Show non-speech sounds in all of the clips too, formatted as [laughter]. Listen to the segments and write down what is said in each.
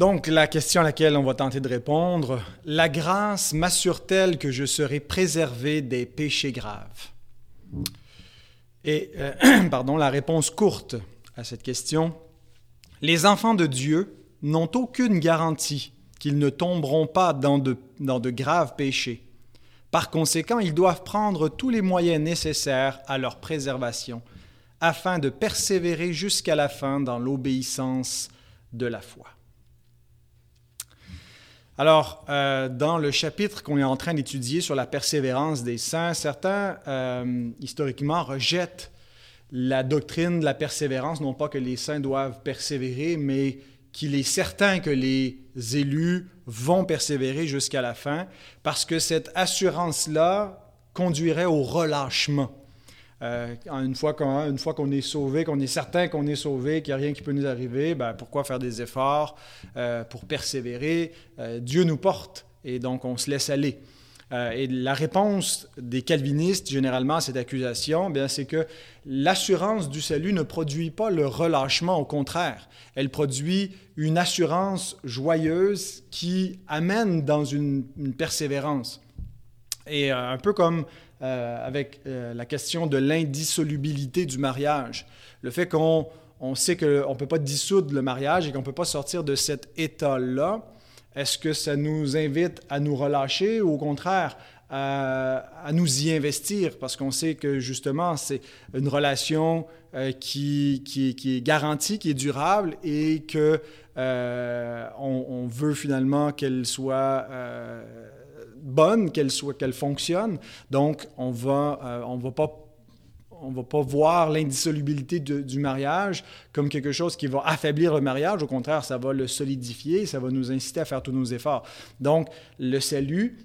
Donc, la question à laquelle on va tenter de répondre, la grâce m'assure-t-elle que je serai préservé des péchés graves? Et, euh, [clears throat] pardon, la réponse courte à cette question, les enfants de Dieu n'ont aucune garantie qu'ils ne tomberont pas dans de, dans de graves péchés. Par conséquent, ils doivent prendre tous les moyens nécessaires à leur préservation afin de persévérer jusqu'à la fin dans l'obéissance de la foi. Alors, euh, dans le chapitre qu'on est en train d'étudier sur la persévérance des saints, certains, euh, historiquement, rejettent la doctrine de la persévérance, non pas que les saints doivent persévérer, mais qu'il est certain que les élus vont persévérer jusqu'à la fin, parce que cette assurance-là conduirait au relâchement. Euh, une fois qu'on est sauvé, qu'on est certain qu'on est sauvé, qu'il n'y a rien qui peut nous arriver, ben, pourquoi faire des efforts euh, pour persévérer? Euh, Dieu nous porte et donc on se laisse aller. et la réponse des calvinistes, généralement, à cette accusation, c'est que l'assurance du salut ne produit pas le relâchement, au contraire. Elle produit une assurance joyeuse qui amène dans une persévérance. Et un peu comme euh, avec euh, la question de l'indissolubilité du mariage. Le fait qu'on on sait qu'on ne peut pas dissoudre le mariage et qu'on ne peut pas sortir de cet état-là, est-ce que ça nous invite à nous relâcher ou au contraire à, nous y investir? Parce qu'on sait que justement c'est une relation euh, qui, qui, est garantie, qui est durable et que on, veut finalement qu'elle soit bonne, qu'elle soit, qu'elle fonctionne. Donc, on va, euh, on va pas on va pas voir l'indissolubilité du mariage comme quelque chose qui va affaiblir le mariage. Au contraire, ça va le solidifier, ça va nous inciter à faire tous nos efforts. Donc, le salut,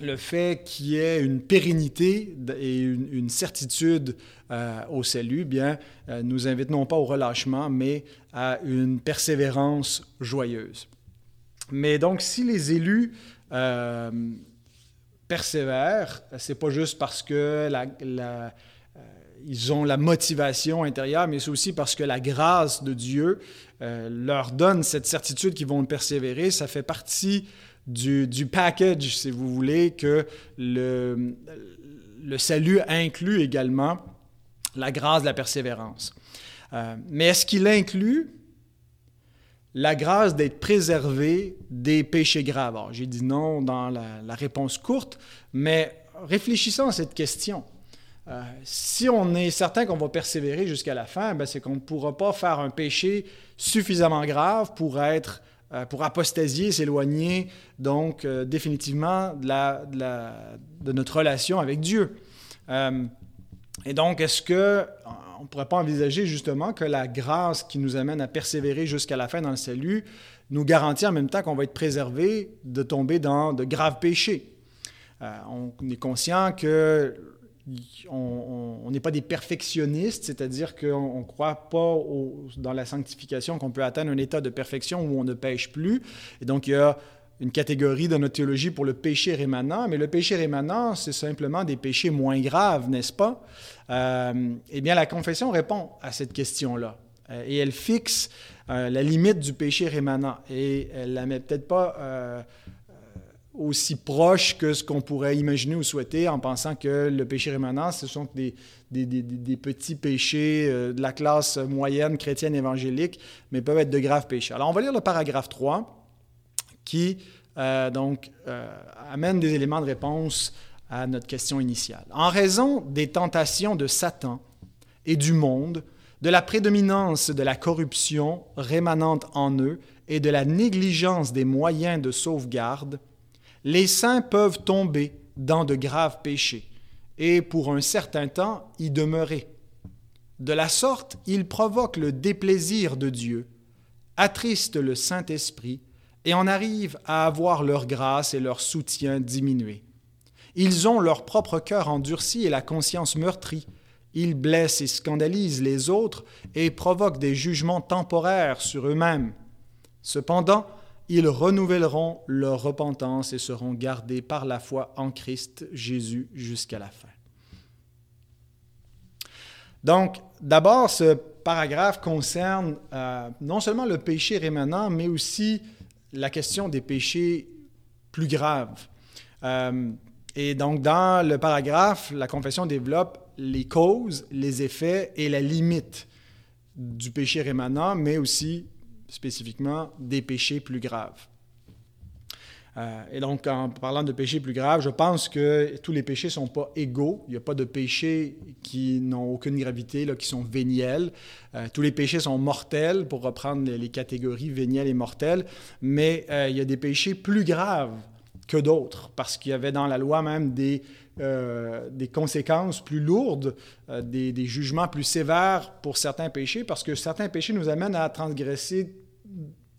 le fait qu'il y ait une pérennité et une, certitude euh, au salut, bien, euh, nous invite non pas au relâchement, mais à une persévérance joyeuse. Mais donc, si les élus euh, persévèrent, c'est pas juste parce que euh, ils ont la motivation intérieure, mais c'est aussi parce que la grâce de Dieu euh, leur donne cette certitude qu'ils vont persévérer. Ça fait partie du, package, si vous voulez, que le, le salut inclut également la grâce de la persévérance. mais est-ce qu'il inclut? La grâce d'être préservé des péchés graves. J'ai dit non dans la, réponse courte, mais réfléchissons à cette question. Euh, si on est certain qu'on va persévérer jusqu'à la fin, ben c'est qu'on ne pourra pas faire un péché suffisamment grave pour être euh, pour apostasier, s'éloigner donc euh, définitivement de, notre relation avec Dieu. et donc, est-ce que on ne pourrait pas envisager justement que la grâce qui nous amène à persévérer jusqu'à la fin dans le salut nous garantit en même temps qu'on va être préservé de tomber dans de graves péchés. Euh, on est conscient que on n'est pas des perfectionnistes, c'est-à-dire qu'on ne croit pas dans la sanctification qu'on peut atteindre un état de perfection où on ne pêche plus. Et donc, il y a une catégorie dans notre théologie pour le péché rémanent, mais le péché rémanent, c'est simplement des péchés moins graves, n'est-ce pas? Euh, eh bien, la confession répond à cette question-là. Euh, et elle fixe euh, la limite du péché rémanent. Et elle ne la met peut-être pas aussi proche que ce qu'on pourrait imaginer ou souhaiter en pensant que le péché rémanent, ce sont des, des, petits péchés de la classe moyenne chrétienne évangélique, mais peuvent être de graves péchés. Alors, on va lire le paragraphe 3 qui euh, donc euh, amène des éléments de réponse à notre question initiale. En raison des tentations de Satan et du monde, de la prédominance de la corruption rémanente en eux et de la négligence des moyens de sauvegarde, les saints peuvent tomber dans de graves péchés et pour un certain temps y demeurer. De la sorte, ils provoquent le déplaisir de Dieu, attristent le Saint-Esprit et en arrivent à avoir leur grâce et leur soutien diminués. Ils ont leur propre cœur endurci et la conscience meurtrie. Ils blessent et scandalisent les autres et provoquent des jugements temporaires sur eux-mêmes. Cependant, ils renouvelleront leur repentance et seront gardés par la foi en Christ Jésus jusqu'à la fin. Donc, d'abord, ce paragraphe concerne euh, non seulement le péché rémanent, mais aussi la question des péchés plus graves. Euh, et donc, dans le paragraphe, la confession développe les causes, les effets et la limite du péché rémanent, mais aussi spécifiquement des péchés plus graves. Euh, et donc, en parlant de péchés plus graves, je pense que tous les péchés ne sont pas égaux. Il n'y a pas de péchés qui n'ont aucune gravité, là, qui sont véniels. Euh, tous les péchés sont mortels, pour reprendre les, catégories véniels et mortels. Mais euh, il y a des péchés plus graves que d'autres, parce qu'il y avait dans la loi même des, conséquences plus lourdes, des, des jugements plus sévères pour certains péchés, parce que certains péchés nous amènent à transgresser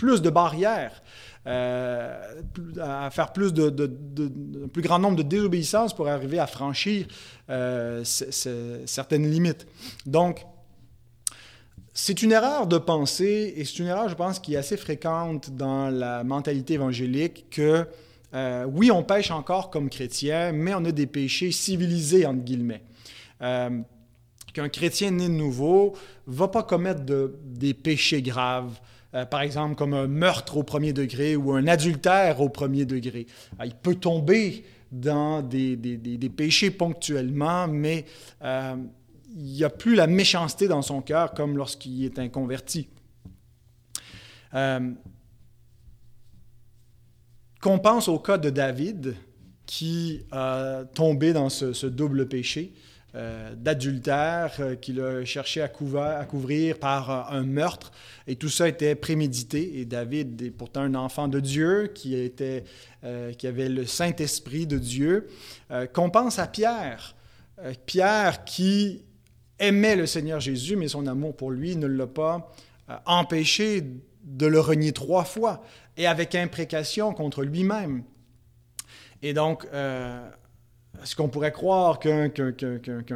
plus de barrières. Euh, à faire plus de, plus grand nombre de désobéissances pour arriver à franchir euh, certaines limites. Donc, c'est une erreur de penser, et c'est une erreur, je pense, qui est assez fréquente dans la mentalité évangélique, que euh, oui, on pêche encore comme chrétien, mais on a des péchés civilisés, entre guillemets. Qu'un chrétien né de nouveau ne va pas commettre des péchés graves, euh, par exemple comme un meurtre au premier degré ou un adultère au premier degré. Euh, il peut tomber dans des, péchés ponctuellement, mais euh, il n'y a plus la méchanceté dans son cœur comme lorsqu'il est inconverti. qu'on pense au cas de David qui a tombé dans ce double péché. Euh, d'adultère euh, qu'il a cherché à, couvrir par euh, un meurtre. Et tout ça était prémédité. Et David est pourtant un enfant de Dieu qui, était, qui avait le Saint-Esprit de Dieu. Qu'on pense à Pierre. Pierre qui aimait le Seigneur Jésus, mais son amour pour lui ne l'a pas empêché de le renier trois fois et avec imprécation contre lui-même. Et donc, est-ce qu'on pourrait croire qu'un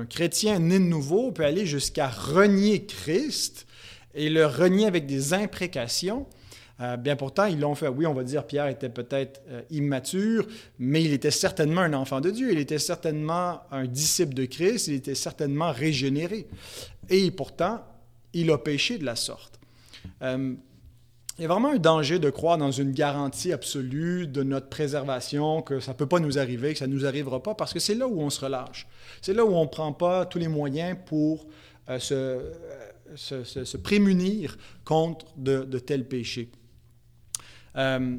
chrétien né de nouveau peut aller jusqu'à renier Christ et le renier avec des imprécations? Euh, bien pourtant, ils l'ont fait. Oui, on va dire Pierre était peut-être euh, immature, mais il était certainement un enfant de Dieu, il était certainement un disciple de Christ, il était certainement régénéré. Et pourtant, il a péché de la sorte. Euh, il y a vraiment un danger de croire dans une garantie absolue de notre préservation, que ça ne peut pas nous arriver, que ça ne nous arrivera pas, parce que c'est là où on se relâche. C'est là où on ne prend pas tous les moyens pour euh, euh, se, se, prémunir contre de, de tels péchés. Euh,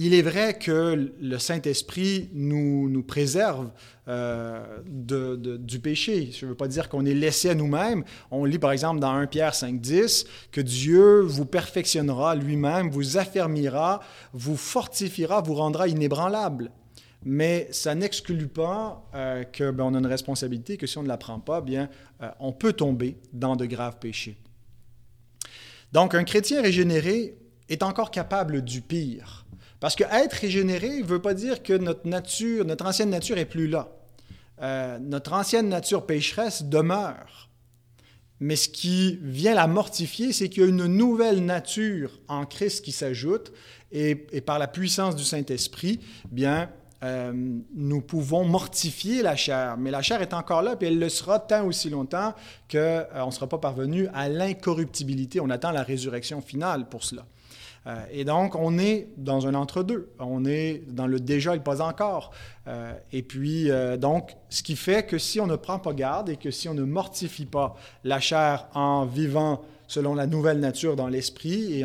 il est vrai que le Saint-Esprit nous, nous, préserve euh, du péché. Je ne veux pas dire qu'on est laissé à nous-mêmes. On lit par exemple dans 1 Pierre 5, 10 que Dieu vous perfectionnera lui-même, vous affermira, vous fortifiera, vous rendra inébranlable. Mais ça n'exclut pas euh, que ben, a une responsabilité, que si on ne la prend pas, bien, euh, on peut tomber dans de graves péchés. Donc, un chrétien régénéré est encore capable du pire. Parce que être régénéré ne veut pas dire que notre nature, notre ancienne nature est plus là. Euh, notre ancienne nature pécheresse demeure. Mais ce qui vient la mortifier, c'est qu'il y a une nouvelle nature en Christ qui s'ajoute, et, par la puissance du Saint-Esprit, bien, euh, nous pouvons mortifier la chair. Mais la chair est encore là, puis elle le sera tant aussi longtemps qu'on euh, ne sera pas parvenu à l'incorruptibilité. On attend la résurrection finale pour cela. Euh, et donc, on est dans un entre-deux. On est dans le déjà et pas encore. Euh, et puis, euh, donc, ce qui fait que si on ne prend pas garde et que si on ne mortifie pas la chair en vivant selon la nouvelle nature dans l'esprit et,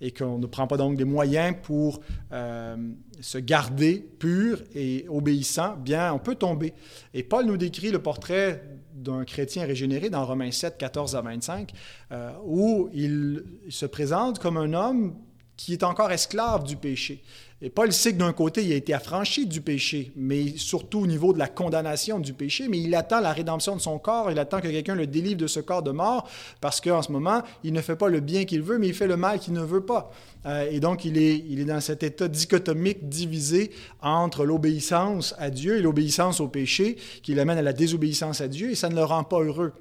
et qu'on ne prend pas donc des moyens pour se garder pur et obéissant, bien, on peut tomber. Et Paul nous décrit le portrait d'un chrétien régénéré dans Romains 7, 14 à 25, euh, où il se présente comme un homme qui est encore esclave du péché. Et Paul sait que d'un côté, il a été affranchi du péché, mais surtout au niveau de la condamnation du péché, mais il attend la rédemption de son corps, il attend que quelqu'un le délivre de ce corps de mort, parce qu'en ce moment, il ne fait pas le bien qu'il veut, mais il fait le mal qu'il ne veut pas. Euh, et donc, il est, il est dans cet état dichotomique divisé entre l'obéissance à Dieu et l'obéissance au péché, qui l'amène à la désobéissance à Dieu, et ça ne le rend pas heureux.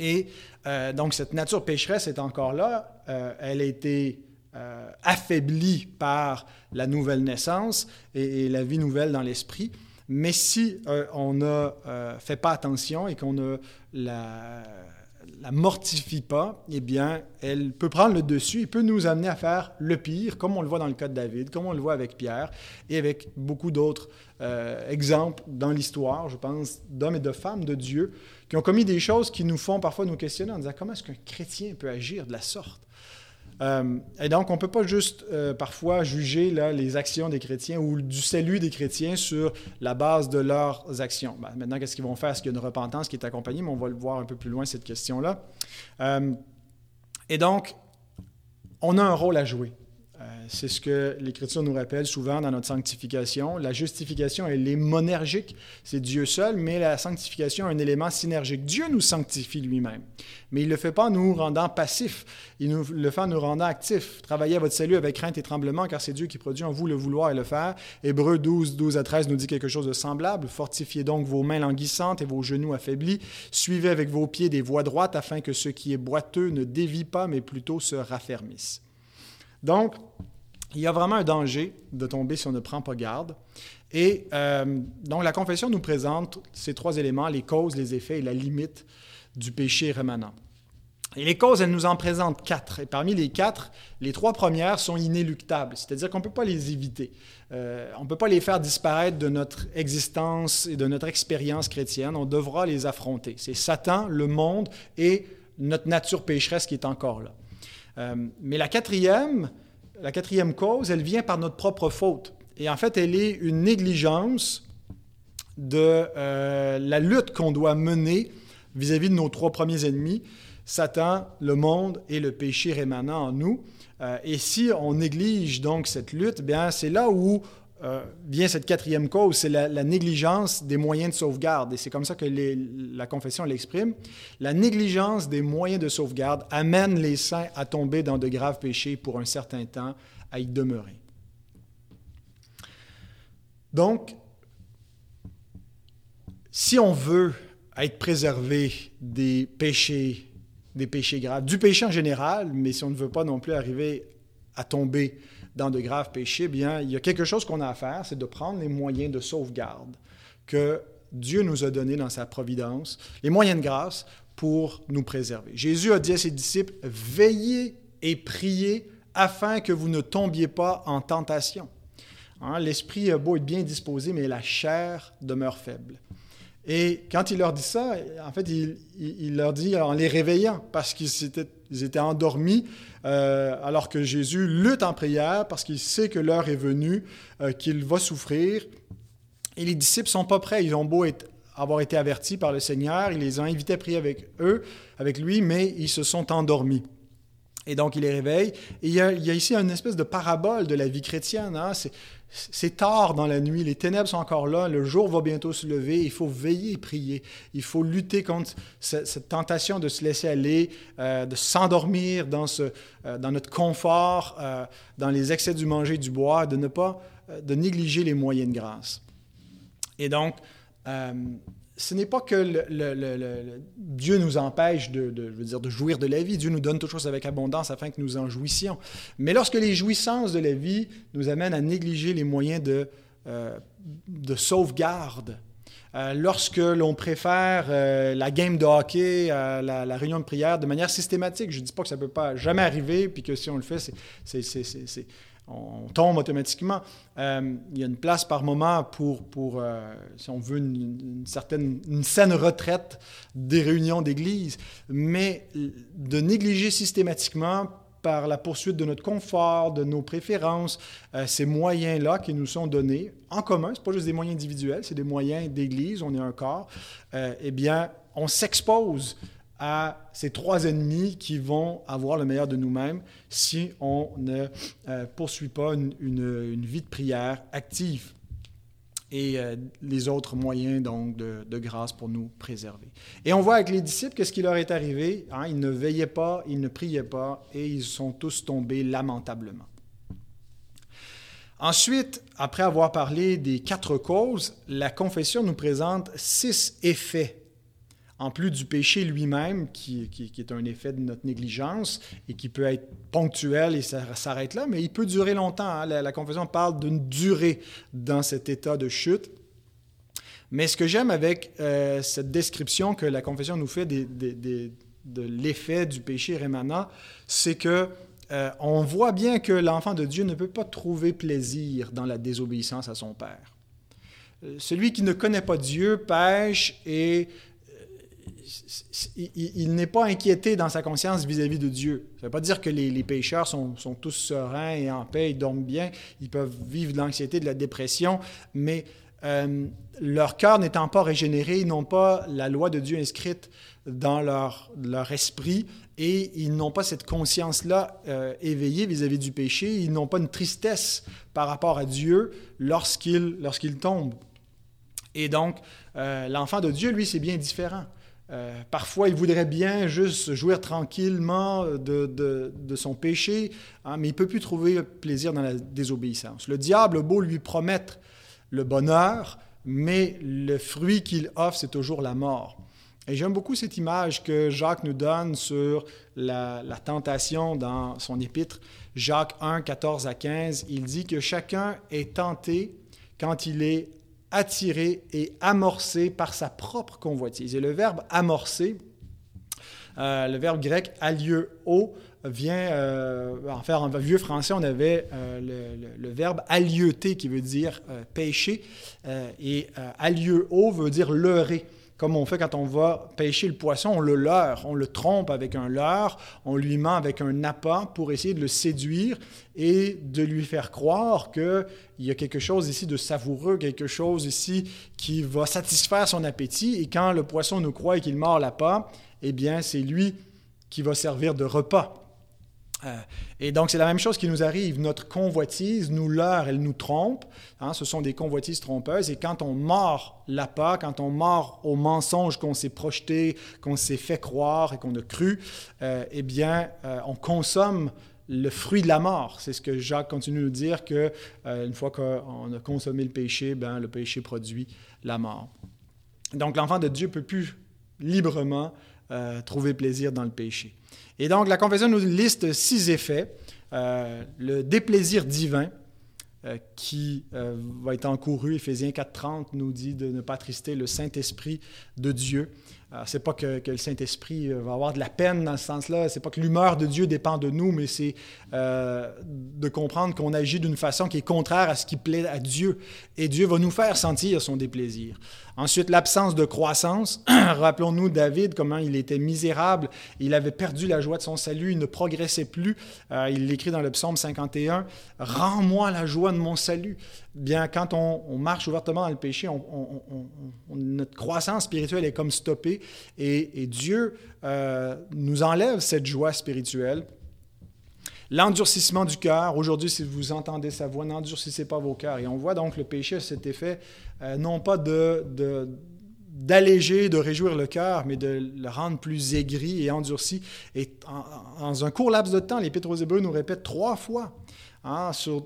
Et euh, donc, cette nature pécheresse est encore là. Euh, elle a été euh, affaibli par la nouvelle naissance et, la vie nouvelle dans l'esprit. Mais si euh, on ne fait pas attention et qu'on ne la, la mortifie pas, eh bien, elle peut prendre le dessus et peut nous amener à faire le pire, comme on le voit dans le cas de David, comme on le voit avec Pierre et avec beaucoup d'autres exemples dans l'histoire, je pense, d'hommes et de femmes de Dieu qui ont commis des choses qui nous font parfois nous questionner en disant comment est-ce qu'un chrétien peut agir de la sorte? Euh, et donc, on ne peut pas juste euh, parfois juger là, les actions des chrétiens ou du salut des chrétiens sur la base de leurs actions. Ben, maintenant, qu'est-ce qu'ils vont faire? Est-ce qu'il y a une repentance qui est accompagnée? Mais on va le voir un peu plus loin, cette question-là. Euh, et donc, on a un rôle à jouer. C'est ce que l'Écriture nous rappelle souvent dans notre sanctification. La justification, elle est monergique, c'est Dieu seul, mais la sanctification est un élément synergique. Dieu nous sanctifie lui-même, mais il ne le fait pas en nous rendant passifs, il nous, le fait en nous rendant actifs. Travaillez à votre salut avec crainte et tremblement, car c'est Dieu qui produit en vous le vouloir et le faire. Hébreu 12, 12 à 13 nous dit quelque chose de semblable. Fortifiez donc vos mains languissantes et vos genoux affaiblis. Suivez avec vos pieds des voies droites afin que ce qui est boiteux ne dévie pas, mais plutôt se raffermisse. Donc, il y a vraiment un danger de tomber si on ne prend pas garde. Et euh, donc la confession nous présente ces trois éléments, les causes, les effets et la limite du péché rémanent. Et les causes, elle nous en présente quatre. Et parmi les quatre, les trois premières sont inéluctables, c'est-à-dire qu'on ne peut pas les éviter. Euh, on ne peut pas les faire disparaître de notre existence et de notre expérience chrétienne. On devra les affronter. C'est Satan, le monde et notre nature pécheresse qui est encore là. Euh, mais la quatrième, la quatrième cause, elle vient par notre propre faute. Et en fait, elle est une négligence de euh, la lutte qu'on doit mener vis-à-vis de nos trois premiers ennemis, Satan, le monde et le péché rémanent en nous. Euh, et si on néglige donc cette lutte, bien c'est là où euh, vient cette quatrième cause, c'est la, négligence des moyens de sauvegarde. Et c'est comme ça que la confession l'exprime. La négligence des moyens de sauvegarde amène les saints à tomber dans de graves péchés pour un certain temps, à y demeurer. Donc, si on veut être préservé des péchés, des péchés graves, du péché en général, mais si on ne veut pas non plus arriver à tomber dans de graves péchés, bien, il y a quelque chose qu'on a à faire, c'est de prendre les moyens de sauvegarde que Dieu nous a donnés dans sa providence, les moyens de grâce pour nous préserver. Jésus a dit à ses disciples, veillez et priez afin que vous ne tombiez pas en tentation. Hein, l'esprit beau être bien disposé, mais la chair demeure faible. Et quand il leur dit ça, en fait, il, leur dit en les réveillant, parce qu'ils étaient, endormis, euh, alors que Jésus lutte en prière, parce qu'il sait que l'heure est venue, euh, qu'il va souffrir. Et les disciples sont pas prêts. Ils ont beau avoir été avertis par le Seigneur, il les a invités à prier avec eux, avec lui, mais ils se sont endormis. Et donc, il les réveille. Et il y a, ici une espèce de parabole de la vie chrétienne. Hein? C'est tard dans la nuit, les ténèbres sont encore là, le jour va bientôt se lever, il faut veiller et prier. Il faut lutter contre cette, tentation de se laisser aller, euh, de s'endormir dans, euh, notre confort, euh, dans les excès du manger et du boire, de ne pas de négliger les moyens de grâce. Et donc, ce n'est pas que Dieu nous empêche de, dire, de jouir de la vie. Dieu nous donne toutes choses avec abondance afin que nous en jouissions. Mais lorsque les jouissances de la vie nous amènent à négliger les moyens de, euh, de sauvegarde, euh, lorsque l'on préfère euh, la game de hockey à la, réunion de prière de manière systématique, je ne dis pas que ça ne peut pas jamais arriver, puis que si on le fait, c'est on tombe automatiquement. Euh, il y a une place par moment pour, euh, si on veut, une, certaine, saine retraite des réunions d'église, mais de négliger systématiquement par la poursuite de notre confort, de nos préférences, euh, ces moyens-là qui nous sont donnés en commun, ce pas juste des moyens individuels, c'est des moyens d'église, on est un corps, eh bien, on s'expose à ces trois ennemis qui vont avoir le meilleur de nous-mêmes si on ne euh, poursuit pas une, vie de prière active et euh, les autres moyens donc de, grâce pour nous préserver. Et on voit avec les disciples qu'est-ce qui leur est arrivé. Hein? Ils ne veillaient pas, ils ne priaient pas et ils sont tous tombés lamentablement. Ensuite, après avoir parlé des quatre causes, la confession nous présente six effets en plus du péché lui-même, qui, est un effet de notre négligence et qui peut être ponctuel et s'arrête là, mais il peut durer longtemps. Hein. La, confession parle d'une durée dans cet état de chute. Mais ce que j'aime avec euh, cette description que la confession nous fait de l'effet du péché rémanent, c'est que euh, on voit bien que l'enfant de Dieu ne peut pas trouver plaisir dans la désobéissance à son Père. Euh, celui qui ne connaît pas Dieu pêche et il, n'est pas inquiété dans sa conscience vis-à-vis de Dieu. Ça ne veut pas dire que les, pécheurs sont, tous sereins et en paix, ils dorment bien, ils peuvent vivre de l'anxiété, de la dépression, mais euh, leur cœur n'étant pas régénéré, ils n'ont pas la loi de Dieu inscrite dans leur, esprit et ils n'ont pas cette conscience-là euh, éveillée vis-à-vis du péché, ils n'ont pas une tristesse par rapport à Dieu lorsqu'ils lorsqu'ils tombent. Et donc, euh, l'enfant de Dieu, lui, c'est bien différent. Euh, parfois, il voudrait bien juste jouir tranquillement de, son péché, hein, mais il ne peut plus trouver plaisir dans la désobéissance. Le diable a beau lui promettre le bonheur, mais le fruit qu'il offre, c'est toujours la mort. Et j'aime beaucoup cette image que Jacques nous donne sur la, la, tentation dans son épître. Jacques 1, 14 à 15, il dit que chacun est tenté quand il est attiré et amorcé par sa propre convoitise. Et le verbe amorcer, euh, le verbe grec alieu-o, vient, euh, en vieux français, on avait euh, le, verbe alieuter qui veut dire pêcher, et alieu-o veut dire leurrer comme on fait quand on va pêcher le poisson, on le leurre, on le trompe avec un leurre, on lui ment avec un appât pour essayer de le séduire et de lui faire croire qu'il y a quelque chose ici de savoureux, quelque chose ici qui va satisfaire son appétit. Et quand le poisson nous croit qu'il mord l'appât, eh bien, c'est lui qui va servir de repas. Euh, et donc, c'est la même chose qui nous arrive. Notre convoitise nous leurre, elle nous trompe. Hein, ce sont des convoitises trompeuses. Et quand on mord l'appât, quand on mord au mensonge qu'on s'est projeté, qu'on s'est fait croire et qu'on a cru, euh, eh bien, euh, on consomme le fruit de la mort. C'est ce que Jacques continue de nous dire, que une fois qu'on a consommé le péché, ben, le péché produit la mort. Donc, l'enfant de Dieu peut plus librement trouver plaisir dans le péché. Et donc, la confession nous liste six effets. Euh, le déplaisir divin, euh, qui euh, va être encouru, Éphésiens 4.30 nous dit de ne pas trister le Saint-Esprit de Dieu. Ce n'est pas que, le Saint-Esprit va avoir de la peine dans ce sens-là, c'est pas que l'humeur de Dieu dépend de nous, mais c'est de comprendre qu'on agit d'une façon qui est contraire à ce qui plaît à Dieu. Et Dieu va nous faire sentir son déplaisir. Ensuite, l'absence de croissance. [clears throat] Rappelons-nous David, comment il était misérable, il avait perdu la joie de son salut, il ne progressait plus. Euh, il l'écrit dans le psaume 51, Rends-moi la joie de mon salut. Bien, quand on, marche ouvertement dans le péché, notre croissance spirituelle est comme stoppée et, Dieu euh, nous enlève cette joie spirituelle. L'endurcissement du cœur. Aujourd'hui, si vous entendez sa voix, n'endurcissez pas vos cœurs. Et on voit donc le péché a cet effet, euh, non pas d'alléger, de réjouir le cœur, mais de le rendre plus aigri et endurci. Et en, un court laps de temps, l'Épître aux Hébreux nous répète trois fois hein, sur,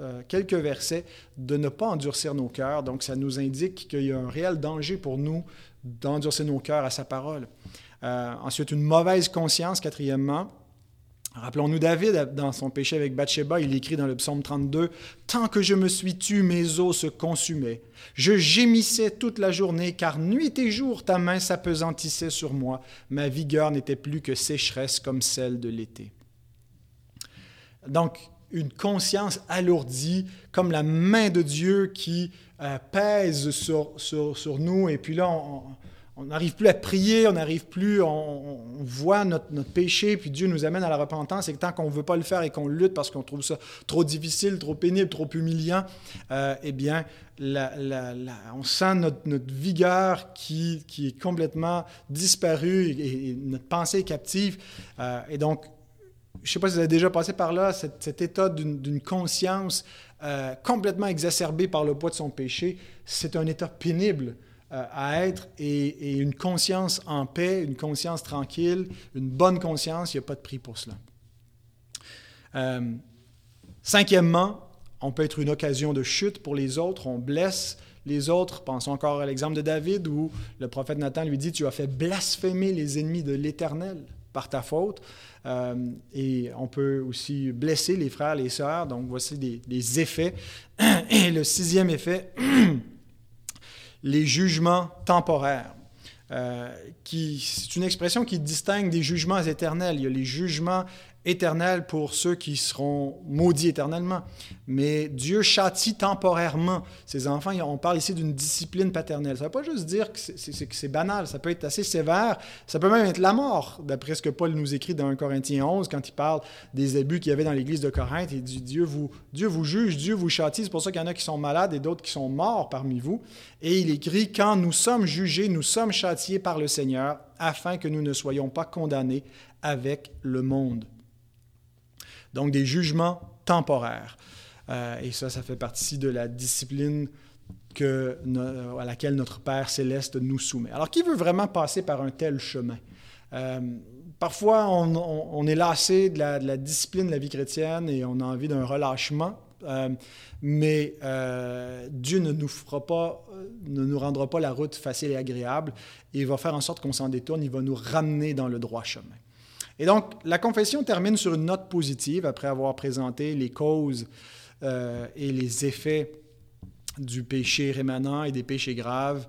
euh, quelques versets de ne pas endurcir nos cœurs. Donc, ça nous indique qu'il y a un réel danger pour nous d'endurcir nos cœurs à sa parole. Euh, ensuite, une mauvaise conscience, quatrièmement. Rappelons-nous David, dans son péché avec Bathsheba, il écrit dans le psaume 32, Tant que je me suis tu, mes os se consumaient. Je gémissais toute la journée, car nuit et jour ta main s'apesantissait sur moi. Ma vigueur n'était plus que sécheresse comme celle de l'été. Donc, une conscience alourdie, comme la main de Dieu qui euh, pèse sur, sur, sur, nous, et puis là, on, n'arrive plus à prier, on n'arrive plus, on, voit notre, péché, puis Dieu nous amène à la repentance, et tant qu'on ne veut pas le faire et qu'on lutte parce qu'on trouve ça trop difficile, trop pénible, trop humiliant, euh, eh bien, on sent notre, vigueur qui, est complètement disparue et, notre pensée est captive. Euh, et donc, je ne sais pas si vous avez déjà passé par là, cet, état d'une conscience euh, complètement exacerbée par le poids de son péché, c'est un état pénible. Euh, à être et, une conscience en paix, une conscience tranquille, une bonne conscience, il n'y a pas de prix pour cela. Euh, cinquièmement, on peut être une occasion de chute pour les autres, on blesse les autres. Pensons encore à l'exemple de David où le prophète Nathan lui dit, tu as fait blasphémer les ennemis de l'Éternel par ta faute. Euh, et on peut aussi blesser les frères, les sœurs. Donc voici des, effets. [clears throat] Et le sixième effet, [clears throat] les jugements temporaires. Euh, c'est une expression qui distingue des jugements éternels. Il y a les jugements éternel pour ceux qui seront maudits éternellement. Mais Dieu châtie temporairement ses enfants. On parle ici d'une discipline paternelle. Ça ne veut pas juste dire que c'est banal, ça peut être assez sévère. Ça peut même être la mort, d'après ce que Paul nous écrit dans 1 Corinthiens 11, quand il parle des abus qu'il y avait dans l'église de Corinthe. Il dit Dieu vous, Dieu vous juge, Dieu vous châtie. C'est pour ça qu'il y en a qui sont malades et d'autres qui sont morts parmi vous. Et il écrit Quand nous sommes jugés, nous sommes châtiés par le Seigneur, afin que nous ne soyons pas condamnés avec le monde. Donc des jugements temporaires. Euh, et ça, ça fait partie de la discipline que, à laquelle notre Père céleste nous soumet. Alors, qui veut vraiment passer par un tel chemin? Euh, parfois, on, est lassé de la, discipline de la vie chrétienne et on a envie d'un relâchement. Euh, mais Dieu ne nous fera pas, ne nous rendra pas la route facile et agréable. Il va faire en sorte qu'on s'en détourne. Il va nous ramener dans le droit chemin. Et donc, la confession termine sur une note positive après avoir présenté les causes euh, et les effets du péché rémanent et des péchés graves.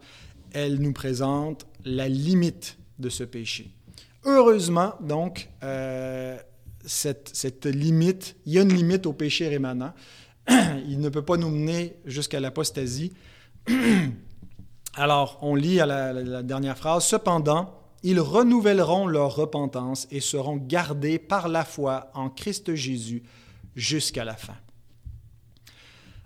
Elle nous présente la limite de ce péché. Heureusement, donc, euh, cette, limite, il y a une limite au péché rémanent. [clears throat] il ne peut pas nous mener jusqu'à l'apostasie. [clears throat] Alors, on lit à la dernière phrase, Cependant, ils renouvelleront leur repentance et seront gardés par la foi en Christ Jésus jusqu'à la fin.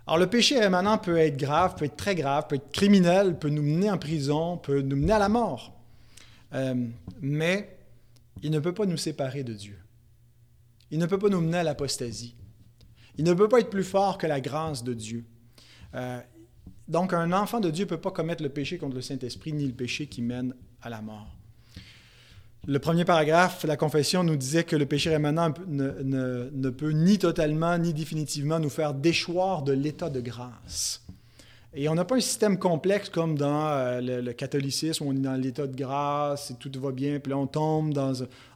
Alors le péché rémanent peut être grave, peut être très grave, peut être criminel, peut nous mener en prison, peut nous mener à la mort. Euh, mais il ne peut pas nous séparer de Dieu. Il ne peut pas nous mener à l'apostasie. Il ne peut pas être plus fort que la grâce de Dieu. Euh, donc un enfant de Dieu ne peut pas commettre le péché contre le Saint-Esprit ni le péché qui mène à la mort. Le premier paragraphe, la confession nous disait que le péché rémanent ne, peut ni totalement ni définitivement nous faire déchoir de l'état de grâce. Et on n'a pas un système complexe comme dans euh, le, catholicisme, où on est dans l'état de grâce et tout va bien, puis là on tombe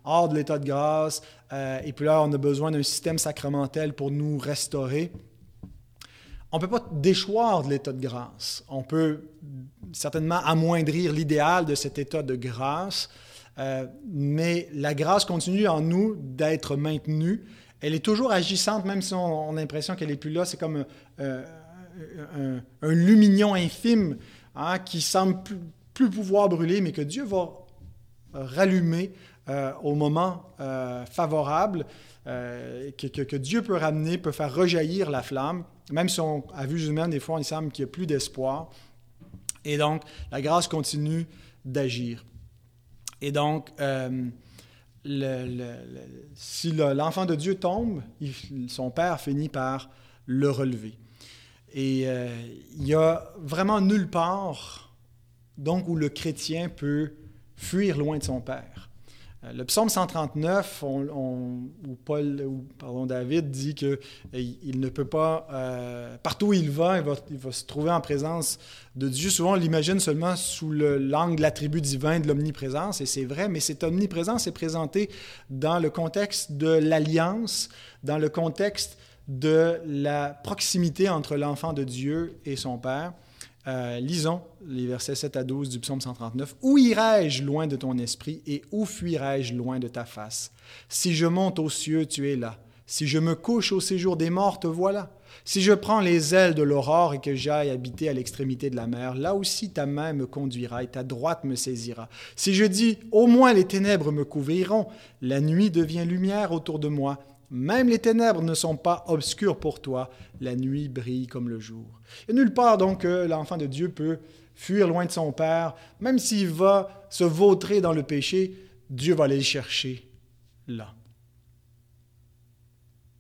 hors de l'état de grâce, euh, et puis là on a besoin d'un système sacramentel pour nous restaurer. On ne peut pas déchoir de l'état de grâce. On peut certainement amoindrir l'idéal de cet état de grâce, euh, mais la grâce continue en nous d'être maintenue. Elle est toujours agissante, même si on, a l'impression qu'elle n'est plus là. C'est comme euh, un, lumignon infime hein, qui semble plus, pouvoir brûler, mais que Dieu va rallumer euh, au moment favorable, que, Dieu peut ramener, peut faire rejaillir la flamme. Même si on, à vue humaine, des fois, il semble qu'il n'y a plus d'espoir. Et donc, la grâce continue d'agir. Et donc, euh, si l'enfant de Dieu tombe, son père finit par le relever. Et euh, il y a vraiment nulle part où le chrétien peut fuir loin de son père. Euh, le psaume 139, où, Paul, pardon, David dit qu'il euh, il ne peut pas, euh, partout où il va, il va, se trouver en présence de Dieu. Souvent, on l'imagine seulement sous l'angle de l'attribut divin de l'omniprésence, et c'est vrai, mais cette omniprésence est présentée dans le contexte de l'alliance, dans le contexte de la proximité entre l'enfant de Dieu et son Père. Euh, lisons les versets 7 à 12 du psaume 139. Où irai-je loin de ton esprit et où fuirai-je loin de ta face? Si je monte aux cieux, tu es là. Si je me couche au séjour des morts, te voilà. Si je prends les ailes de l'aurore et que j'aille habiter à l'extrémité de la mer, là aussi ta main me conduira et ta droite me saisira. Si je dis, au moins les ténèbres me couvriront, la nuit devient lumière autour de moi, même les ténèbres ne sont pas obscures pour toi, la nuit brille comme le jour. Et nulle part donc que l'enfant de Dieu peut fuir loin de son Père, même s'il va se vautrer dans le péché, Dieu va aller le chercher là.